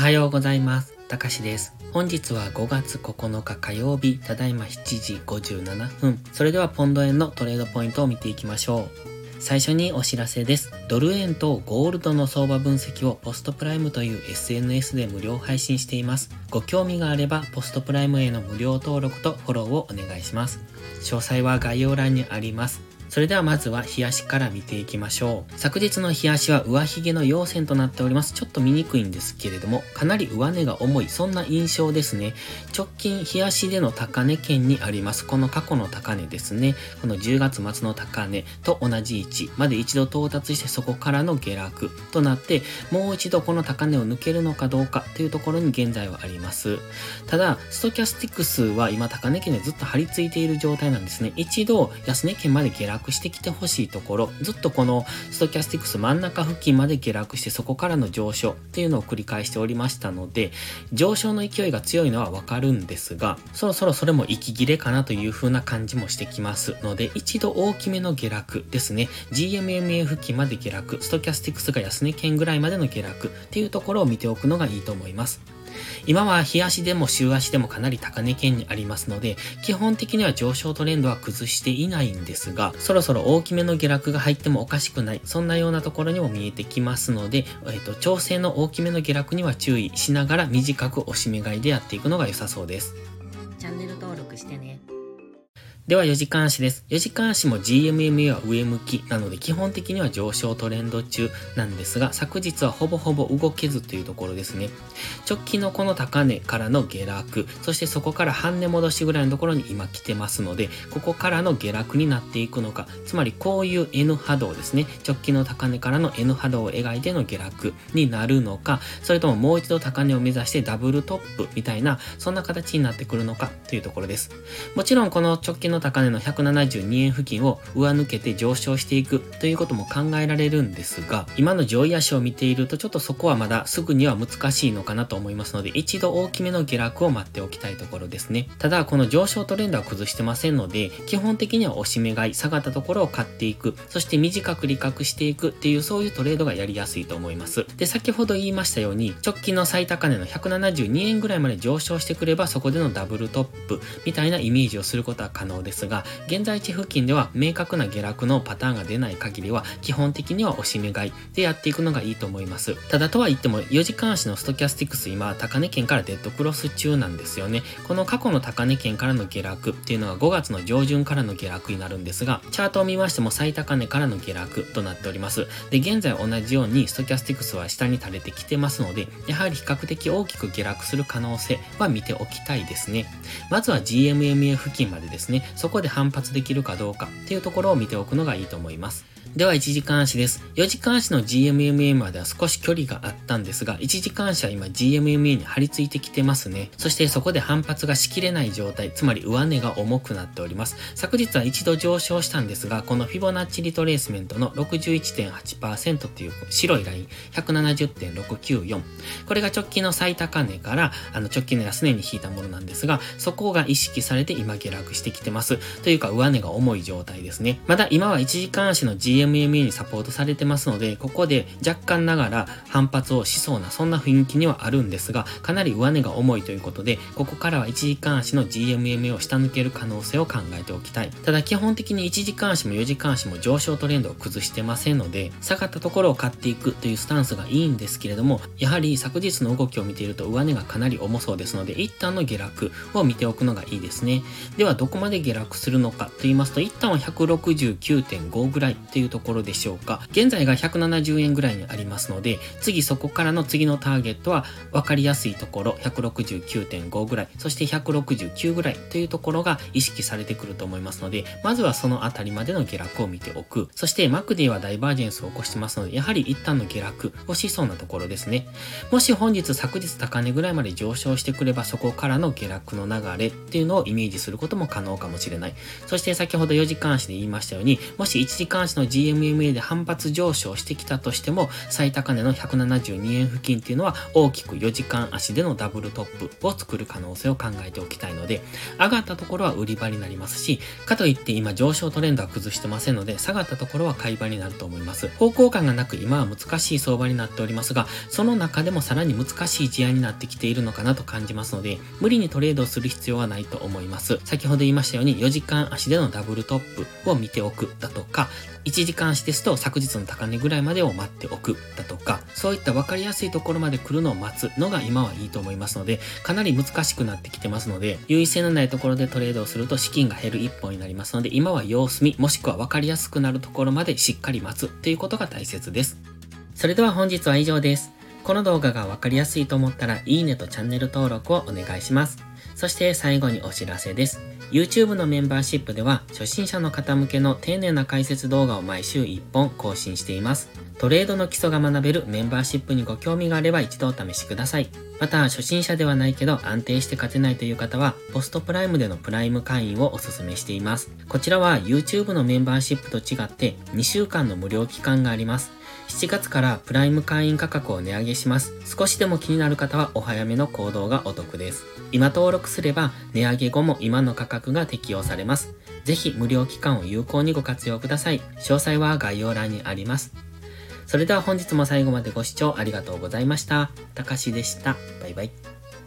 はようございます。たかしです。本日は5月9日火曜日、ただいま7時57分。それではポンド円のトレードポイントを見ていきましょう。最初にお知らせです。ドル円とゴールドの相場分析をポストプライムという SNS で無料配信しています。ご興味があればポストプライムへの無料登録とフォローをお願いします。詳細は概要欄にあります。それではまずは冷やしから見ていきましょう。昨日の冷やしは上髭の陽線となっております。ちょっと見にくいんですけれども、かなり上値が重い、そんな印象ですね。直近冷やしでの高値圏にあります。この過去の高値ですね。この10月末の高値と同じ位置まで一度到達してそこからの下落となって、もう一度この高値を抜けるのかどうかというところに現在はあります。ただ、ストキャスティックスは今高値圏でずっと張り付いている状態なんですね。一度安値圏まで下落してきてほしいところ、ずっとこのストキャスティクス真ん中付近まで下落してそこからの上昇っていうのを繰り返しておりましたので、上昇の勢いが強いのはわかるんですが、そろそろそれも息切れかなという風な感じもしてきますので、一度大きめの下落ですね。GMMA 付近まで下落、ストキャスティクスが安値圏ぐらいまでの下落っていうところを見ておくのがいいと思います。今は日足でも週足でもかなり高値圏にありますので、基本的には上昇トレンドは崩していないんですが、そろそろ大きめの下落が入ってもおかしくない、そんなようなところにも見えてきますので、えっ、と、調整の大きめの下落には注意しながら短く押し目買いでやっていくのが良さそうです。チャンネル登録してね。では4時間足です。4時間足も GMMA は上向きなので基本的には上昇トレンド中なんですが昨日はほぼほぼ動けずというところですね。直近のこの高値からの下落、そしてそこから半値戻しぐらいのところに今来てますので、ここからの下落になっていくのか、つまりこういう N 波動ですね。直近の高値からの N 波動を描いての下落になるのか、それとももう一度高値を目指してダブルトップみたいな、そんな形になってくるのかというところです。もちろんこの直近の高値の172円付近を上抜けて上昇していくということも考えられるんですが、今の上位足を見ているとちょっとそこはまだすぐには難しいのかなと思いますので、一度大きめの下落を待っておきたいところですね。ただ、この上昇トレンドは崩してませんので、基本的には押し目買い、下がったところを買っていく、そして短く利確していくっていうそういうトレードがやりやすいと思います。で、先ほど言いましたように、直近の最高値の172円ぐらいまで上昇してくれば、そこでのダブルトップみたいなイメージをすることは可能ですですが、現在地付近では明確な下落のパターンが出ない限りは、基本的には押し目買いでやっていくのがいいと思います。ただとは言っても、4時間足のストキャスティクス今、高値圏からデッドクロス中なんですよね。この過去の高値圏からの下落っていうのは5月の上旬からの下落になるんですが、チャートを見ましても最高値からの下落となっております。で、現在同じようにストキャスティクスは下に垂れてきてますので、やはり比較的大きく下落する可能性は見ておきたいですね。まずは GMMA 付近までですね、そこで反発できるかどうかっていうところを見ておくのがいいと思います。では1時間足です。4時間足の GMMA までは少し距離があったんですが、1時間足は今 GMMA に張り付いてきてますね。そしてそこで反発がしきれない状態、つまり上値が重くなっております。昨日は一度上昇したんですが、このフィボナッチリトレースメントの61.8%っていう白いライン、170.694。これが直近の最高値から、あの直近の安値に引いたものなんですが、そこが意識されて今下落してきてます。ますというか上値が重い状態ですね。まだ今は1時間足の gmma にサポートされてますので、ここで若干ながら反発をしそうな、そんな雰囲気にはあるんですが、かなり上値が重いということで、ここからは1時間足の GMMA を下抜ける可能性を考えておきたい。ただ基本的に1時間足も4時間足も上昇トレンドを崩してませんので、下がったところを買っていくというスタンスがいいんですけれども、やはり昨日の動きを見ていると上値がかなり重そうですので、一旦の下落を見ておくのがいいですね。ではどこまで下下落するのかと言いますと、一旦は169.5ぐらいというところでしょうか。現在が170円ぐらいにありますので、次そこからの次のターゲットは分かりやすいところ、169.5ぐらい、そして169ぐらいというところが意識されてくると思いますので、まずはそのあたりまでの下落を見ておく。そしてマクディはダイバージェンスを起こしてますので、やはり一旦の下落をしそうなところですね。もし本日昨日高値ぐらいまで上昇してくれば、そこからの下落の流れっていうのをイメージすることも可能かもしれない。そして先ほど4時間足で言いましたように、もし1時間足の GMMA で反発上昇してきたとしても、最高値の172円付近っていうのは大きく4時間足でのダブルトップを作る可能性を考えておきたいので、上がったところは売り場になりますし、かといって今上昇トレンドは崩してませんので、下がったところは買い場になると思います。方向感がなく今は難しい相場になっておりますが、その中でもさらに難しい事案になってきているのかなと感じますので、無理にトレードをする必要はないと思います。先ほど言いましたように4時間足でのダブルトップを見ておくだとか、1時間足ですと昨日の高値ぐらいまでを待っておくだとか、そういった分かりやすいところまで来るのを待つのが今はいいと思いますので、かなり難しくなってきてますので、優位性のないところでトレードをすると資金が減る一本になりますので、今は様子見、もしくは分かりやすくなるところまでしっかり待つということが大切です。それでは本日は以上です。この動画が分かりやすいと思ったら、いいねとチャンネル登録をお願いします。そして最後にお知らせです。YouTube のメンバーシップでは、初心者の方向けの丁寧な解説動画を毎週1本更新しています。トレードの基礎が学べるメンバーシップにご興味があれば一度お試しください。また、初心者ではないけど安定して勝てないという方は、ポストプライムでのプライム会員をお勧めしています。こちらは YouTube のメンバーシップと違って2週間の無料期間があります。7月からプライム会員価格を値上げします。少しでも気になる方はお早めの行動がお得です。今登録すれば値上げ後も今の価格が適用されます。ぜひ無料期間を有効にご活用ください。詳細は概要欄にあります。それでは本日も最後までご視聴ありがとうございました。たかしでした。バイバイ。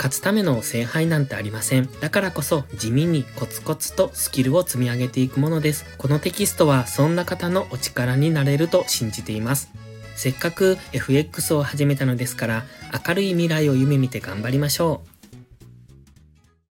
勝つための聖杯なんてありません。だからこそ地味にコツコツとスキルを積み上げていくものです。このテキストはそんな方のお力になれると信じています。せっかく FX を始めたのですから明るい未来を夢見て頑張りましょう。